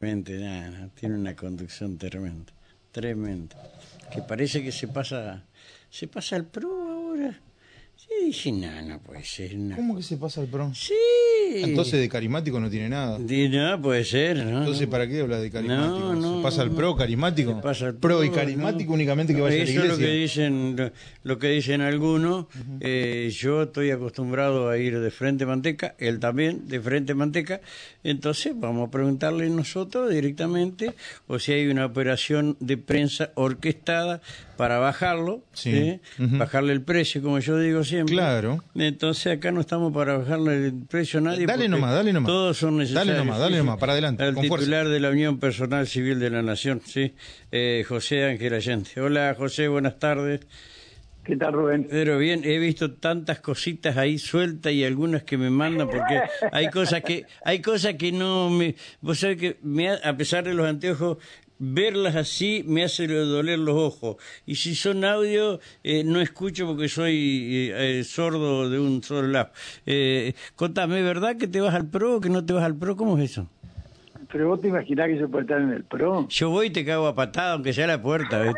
Tiene una conducción tremenda, tremenda. Que parece que se pasa, se pasa al pro ahora. Sí, dije, no, no puede ser. no. ¿Cómo que se pasa el pro? Sí. Entonces de carismático no tiene nada. No, puede ser, ¿no? Entonces, ¿para qué habla de carismático? No, no, ¿Se pasa al pro carismático? Pasa al pro, y carismático únicamente que vaya a la Eso iglesia. es lo que dicen, lo, lo que dicen algunos. Eh, yo estoy acostumbrado a ir de frente manteca, él también de frente manteca. Entonces vamos a preguntarle nosotros directamente o si hay una operación de prensa orquestada para bajarlo, Sí. ¿eh? Bajarle el precio, como yo digo siempre. Claro. Entonces acá no estamos para bajarle el precio a nadie. Dale nomás, dale nomás. Todos son necesarios. Dale nomás, dale nomás, para adelante, Al con fuerza. titular de la Unión Personal Civil de la Nación, sí, eh, José Ángel Allende. Hola José, buenas tardes. ¿Qué tal, Rubén? Pero bien, he visto tantas cositas ahí sueltas y algunas que me mandan porque hay cosas que hay cosas que no me vos sabés que me a pesar de los anteojos verlas así me hace doler los ojos y si son audio eh, no escucho porque soy eh, eh, sordo de un solo lado. Eh, contame, ¿verdad que te vas al pro o que no te vas al pro? ¿Cómo es eso? Pero vos te imaginás que se puede estar en el PRO. Yo voy y te cago a patada aunque sea la puerta.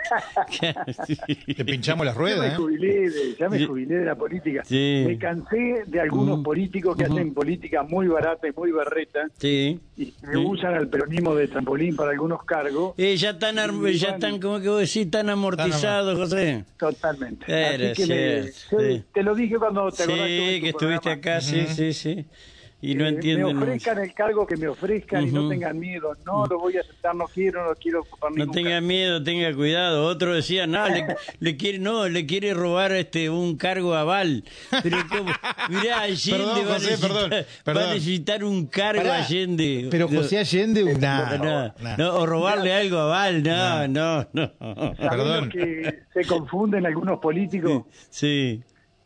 Te pinchamos las Ya me ruedas, ¿eh? jubilé, de, ya me Sí. jubilé de la política. Sí. Me cansé de algunos Ujú. políticos que hacen política muy barata y muy berreta Sí. y que Sí. usan al peronismo de trampolín para algunos cargos. Eh, ya están, ya están, como que vos decís, tan amortizados, José. Totalmente. Así que me- cierto, sí, sí. te lo dije cuando te Sí, acordás tu que estuviste programa. acá, sí, sí, sí. Y no Eh, entienden. Me ofrezcan el cargo que me ofrezcan y no tengan miedo. No lo voy a aceptar, no quiero, no quiero ocupar No tenga cargo. miedo, tenga cuidado. Otro decía, no, le, le quiere, no, le quiere robar este un cargo aval. Pero cómo, mirá, Allende Perdón, va, a José, necesitar, perdón, va perdón. a necesitar un cargo Pará. Allende. Pero No, José Allende, no, nah, no, nah. no, o robarle algo a Val, no, no, no. ¿Sabés Perdón. que se confunden algunos políticos? Sí,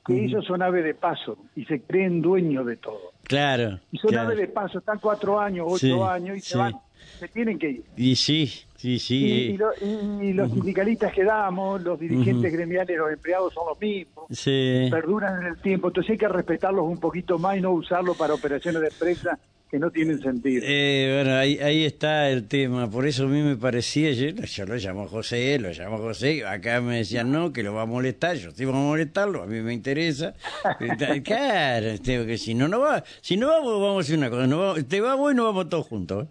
que ellos son ave de paso y se creen dueños de todo. claro. Y son claro. ave de paso, están cuatro años, ocho Sí, años y sí. se van, se tienen que ir. Y sí, sí, Y, sí. y lo- y los sindicalistas que damos, los dirigentes gremiales, los empleados son los mismos, Sí. perduran en el tiempo, entonces hay que respetarlos un poquito más y no usarlos para operaciones de empresa que no tienen sentido. Eh, bueno, ahí, ahí está el tema. Por eso a mí me parecía, yo, yo lo llamo José, lo llamo José. Acá me decían no, que lo va a molestar. Yo sí vamos a molestarlo, a mí me interesa. Claro, este, que si no, no va. Si no vamos, vamos a hacer una cosa. No vamos, te vamos y nos vamos todos juntos.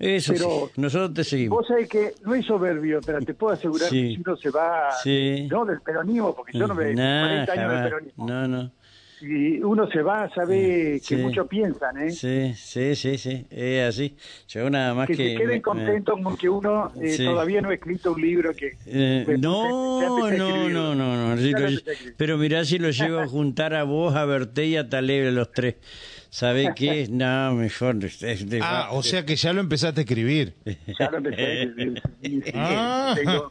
¿eh? Eso Pero- sí, nosotros te seguimos. Vos sabés que no es soberbio, pero te puedo asegurar Sí. que si uno se va, Sí. no del peronismo, porque yo no me Nah, 40 años del jamás. peronismo, No, no. Si uno se va, sabe Sí. que muchos piensan, ¿eh? Sí, sí, sí, sí. Es así. Yo nada más que, que. se queden me- contentos con que uno eh, Sí. todavía no ha escrito un libro que... Eh, no, no, no, no, no, sí pero mirá si lo llevo a juntar a vos, a Berté y a Taleb, los tres. ¿Sabés qué? No, mejor. es- es de- Ah, o sea que ya lo empezaste a escribir. Ya lo empecé a escribir. Sí, sí, Ah, tengo-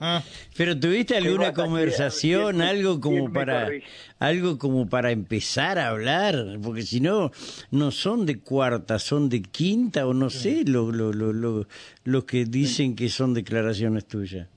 Pero tuviste alguna conversación, ¿quién- algo como para, algo como para empezar a hablar, porque si no, no son de cuarta, son de quinta o no sé, lo, lo, lo, lo, lo que dicen que son declaraciones tuyas.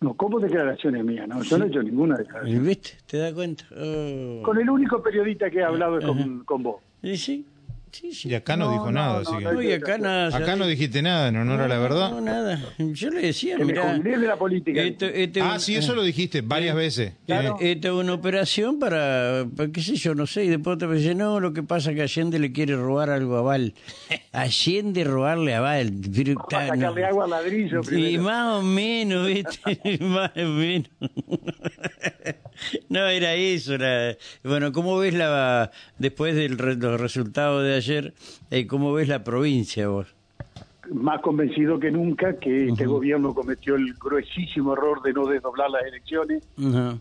No, ¿cómo declaraciones mías? No, yo no he hecho ninguna declaración. ¿Viste? ¿Te das cuenta? Oh. Con el único periodista que he hablado es con, con vos. Sí, sí, sí, sí. Y acá no, No, dijo no, nada, no, así que... no, Uy, acá nada. Acá no dijiste nada en honor a la No, verdad. nada. Yo le decía, Que me mirá, de la política. esto- este Ah, un- sí, eso lo dijiste varias veces. Claro. Eh, Esta es una operación para, para, qué sé yo, no sé, y después te dice, no, lo que pasa es que Allende le quiere robar algo a Val. Allende robarle a Val. Pero, Para está, sacarle no. agua al ladrillo Y primero. más o menos, ¿viste? más o menos. No, era eso. Era... Bueno, ¿cómo ves la, después de los resultados de ayer, eh, cómo ves la provincia vos? Más convencido que nunca que este gobierno cometió el gruesísimo error de no desdoblar las elecciones,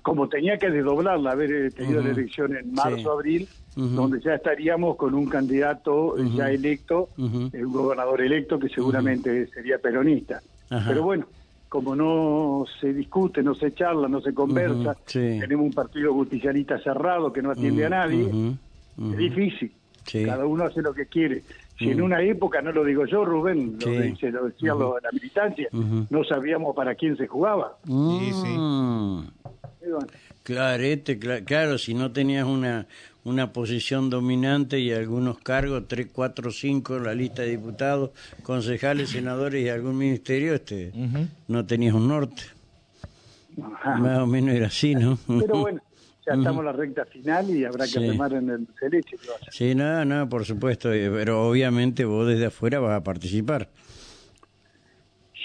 como tenía que desdoblarla, haber eh, tenido Ujú. la elección en marzo, Sí. abril, donde ya estaríamos con un candidato eh, ya electo, un gobernador electo que seguramente sería peronista. Pero bueno, como no se discute, no se charla, no se conversa, sí. tenemos un partido justicialista cerrado que no atiende a nadie, Ujú, ujú. es difícil. Sí. Cada uno hace lo que quiere. Si en Mm. una época, no lo digo yo, Rubén, lo, Sí. dice, lo decía lo- la militancia, no sabíamos para quién se jugaba. Sí, sí. Mm. Bueno, Claro, este, cla- claro, si no tenías una una posición dominante y algunos cargos, tres, cuatro, cinco en la lista de diputados, concejales, senadores y algún ministerio, este, no tenías un norte. Ajá. Más o menos era así, ¿no? Pero bueno, ya estamos en la recta final y habrá que Sí. remar en el vaya. Sí, nada, nada, por supuesto, eh, pero obviamente vos desde afuera vas a participar.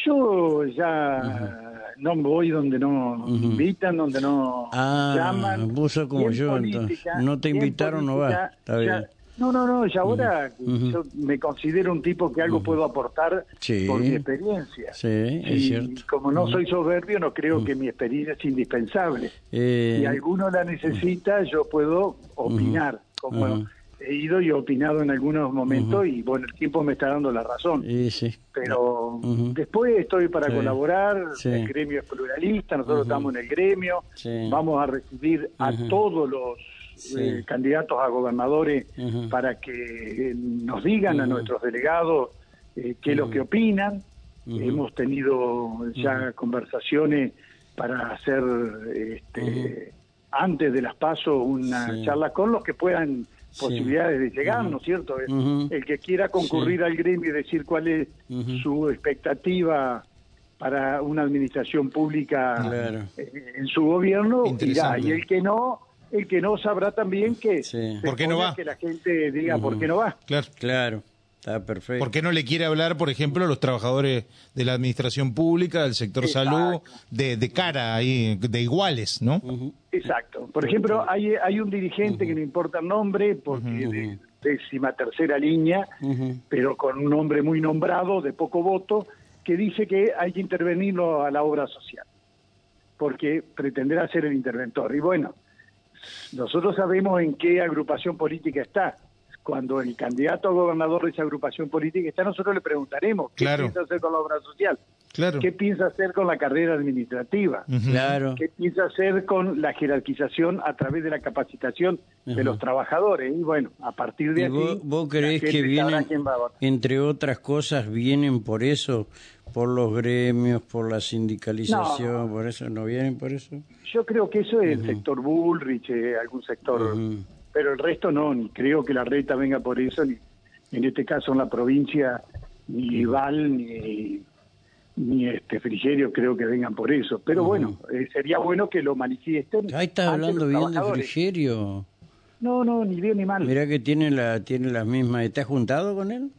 Yo ya no voy donde no invitan, donde no Ah, llaman. vos como yo, entonces. No te invitaron, no vas. Está ya-. No, no, no, y ahora yo me considero un tipo que algo puedo aportar Sí. por mi experiencia. Sí, es y cierto. como no soy soberbio, no creo que mi experiencia es indispensable. Eh, si alguno la necesita, yo puedo opinar, como. He ido y he opinado en algunos momentos y bueno, el tiempo me está dando la razón. sí. Pero después estoy para Sí. colaborar, el gremio es pluralista, nosotros estamos en el gremio, vamos a recibir a todos los eh, candidatos a gobernadores para que eh, nos digan a nuestros delegados eh, qué es lo que opinan. Hemos tenido ya conversaciones para hacer este, antes de las pasos una charla con los que puedan. Posibilidades de llegar, ¿no es cierto? El- que quiera concurrir Sí. al gremio y decir cuál es su expectativa para una administración pública Claro. eh, en su gobierno irá y el que no el que no sabrá también que Sí. se ¿Por qué no va? que la gente diga por qué no va Claro. Claro, está perfecto. ¿Por qué no le quiere hablar, por ejemplo, a los trabajadores de la administración pública, del sector Exacto. salud, de, de cara ahí, de iguales, ¿no? Exacto por ejemplo hay hay un dirigente que no importa el nombre porque de décima tercera línea pero con un nombre muy nombrado de poco voto que dice que hay que intervenirlo a la obra social porque pretenderá ser el interventor y bueno nosotros sabemos en qué agrupación política está. Cuando el candidato a gobernador de esa agrupación política está, nosotros le preguntaremos qué Claro. piensa hacer con la obra social, Claro. qué piensa hacer con la carrera administrativa. Claro. qué piensa hacer con la jerarquización a través de la capacitación de los trabajadores. Y bueno, a partir de ¿Y aquí, vos, vos creés que vienen, entre otras cosas, vienen por eso, por los gremios, por la sindicalización, No. por eso, ¿no vienen por eso? Yo creo que eso es el sector Bullrich, eh, algún sector. Pero el resto no, ni creo que la reta venga por eso, ni en este caso en la provincia, ni Val, ni, ni este Frigerio creo que vengan por eso. Pero bueno, eh, sería bueno que lo manifiesten. Ahí ante hablando bien de. Frigerio. No, no, ni bien ni mal. Mirá que tiene, la, tiene las mismas. ¿Estás juntado con él?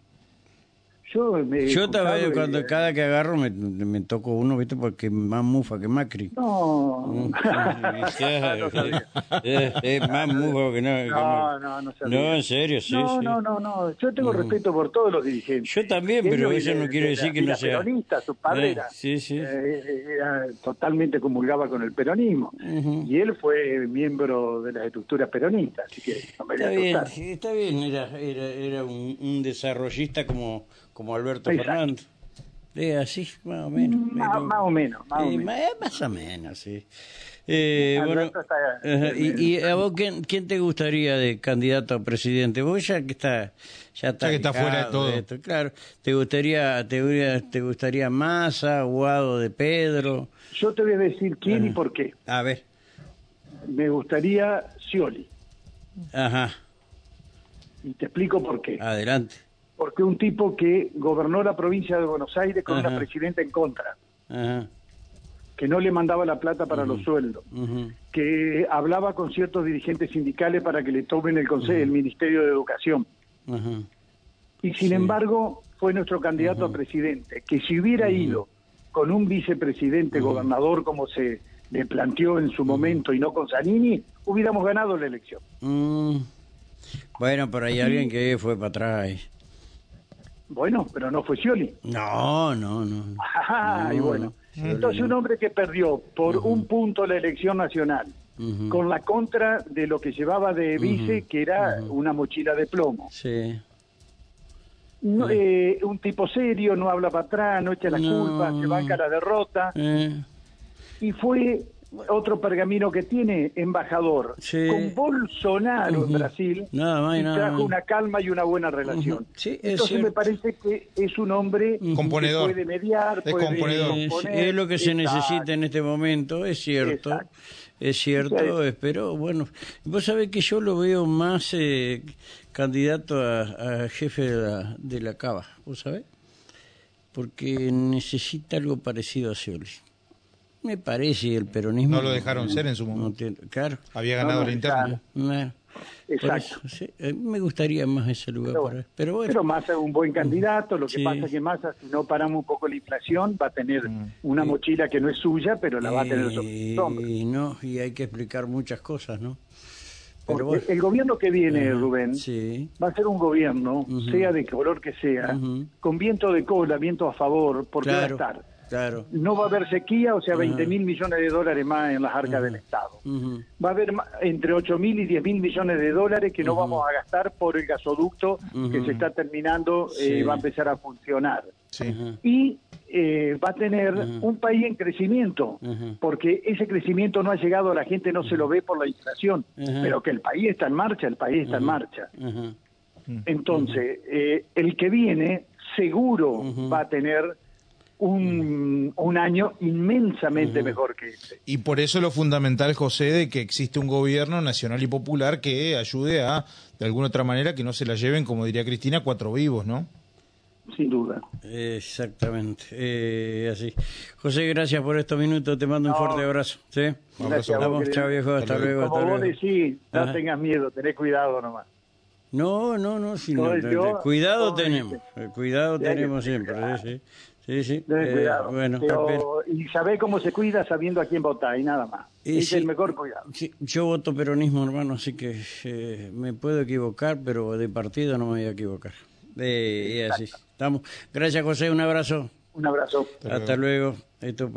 Yo, me Yo también, y- cuando cada que agarro me, me toco uno, ¿viste? Porque más mufa que Macri. No, es, más mufa que no. no, no, no sabía. No, en serio, sí, no, sí. no, no, no. Yo tengo respeto por todos los dirigentes. Yo también, pero eso no quiere de decir que no sea. peronista, su padre Eh, era, sí, sí. eh, era totalmente comulgaba con el peronismo. Y él fue miembro de las estructuras peronistas, así que no me voy Está bien, está bien, era, era, era un, un desarrollista como, como Alberto Exacto. Fernández. Eh, así, más o menos. Más, Pero- más o menos, más o menos. más, o menos, sí. Eh, bueno, está- y, y a vos quién, quién te gustaría de candidato a presidente? Vos ya que está ya está, Ya que está fuera de todo. esto, claro. ¿Te gustaría te, te gustaría Massa, Guado de Pedro? Yo te voy a decir quién y por qué. A ver. Me gustaría Scioli. Ajá. Y te explico por qué. Adelante. Porque un tipo que gobernó la provincia de Buenos Aires con Ajá. una presidenta en contra, Ajá. que no le mandaba la plata para los sueldos, que hablaba con ciertos dirigentes sindicales para que le tomen el consejo, el Ministerio de Educación. Y sin embargo, fue nuestro candidato a presidente, que si hubiera ido con un vicepresidente gobernador como se le planteó en su momento y no con Zanini, hubiéramos ganado la elección. Mm. Bueno, pero hay alguien que fue para atrás. Bueno, pero no fue Scioli. No, no, no. Y bueno. Entonces un hombre que perdió por un punto la elección nacional, con la contra de lo que llevaba de vice, que era una mochila de plomo. Sí. No, eh, un tipo serio, no habla para atrás, no echa la No. culpa, se banca la derrota. Eh, Y fue otro pergamino que tiene embajador Sí. con Bolsonaro en Brasil Nada más y trajo más. una calma y una buena relación. Sí, es Entonces me parece que es un hombre Componedor. que puede mediar, Es puede componedor. Componer. es lo que se Exacto. necesita en este momento, es cierto. Exacto. es cierto, pero bueno, vos sabés que yo lo veo más eh, candidato a, a, jefe de la, de la Cava, ¿vos sabés? Porque necesita algo parecido a Scioli. Me parece el peronismo... No lo dejaron ser en su momento. claro. Había ganado la interna. Exacto. sí, me gustaría más ese lugar. Pero, para, pero, bueno. pero Massa es un buen candidato. Lo que sí. pasa es que Massa, si no paramos un poco la inflación, va a tener mm. una mochila que no es suya, pero la va a tener sobre sus hombros. Y no, y hay que explicar muchas cosas, ¿no? Pero bueno. El gobierno que viene, uh, Rubén, sí. va a ser un gobierno, Uh -huh. sea de color que sea, Uh -huh. con viento de cola, viento a favor, porque claro, va a estar. Claro. No va a haber sequía, o sea, Ajá. 20 mil millones de dólares más en las arcas del Estado. Va a haber entre 8 mil y 10 mil millones de dólares que no vamos a gastar por el gasoducto que se está terminando, Sí. eh, va a empezar a funcionar. Sí. Y eh, va a tener un país en crecimiento, porque ese crecimiento no ha llegado, la gente no se lo ve por la inflación, pero que el país está en marcha, el país está en marcha. Entonces, eh, el que viene seguro va a tener un, un año inmensamente mejor que este. Y por eso lo fundamental, José, de que existe un gobierno nacional y popular que ayude a, de alguna otra manera, que no se la lleven, como diría Cristina, cuatro vivos, ¿no? Sin duda. Exactamente, eh, así. José, gracias por estos minutos, te mando un fuerte abrazo. ¿sí? Un abrazo. Gracias vos, Vamos, querido. chao viejo, hasta Hasta luego, Como hasta vos luego. decís, no Ajá. tengas miedo, tenés cuidado nomás. No, no, no, no, yo- cuidado tenemos, cuidado tenemos siempre, sí, sí, sí, sí. Eh, cuidado. bueno, Pero- y sabés cómo se cuida sabiendo a quién votar y nada más. Es sí. el mejor cuidado. sí, yo voto peronismo, hermano, así que eh, me puedo equivocar, pero de partido no me voy a equivocar. Eh, y así, estamos. Gracias, José, un abrazo. Un abrazo. Hasta Hasta luego. Esto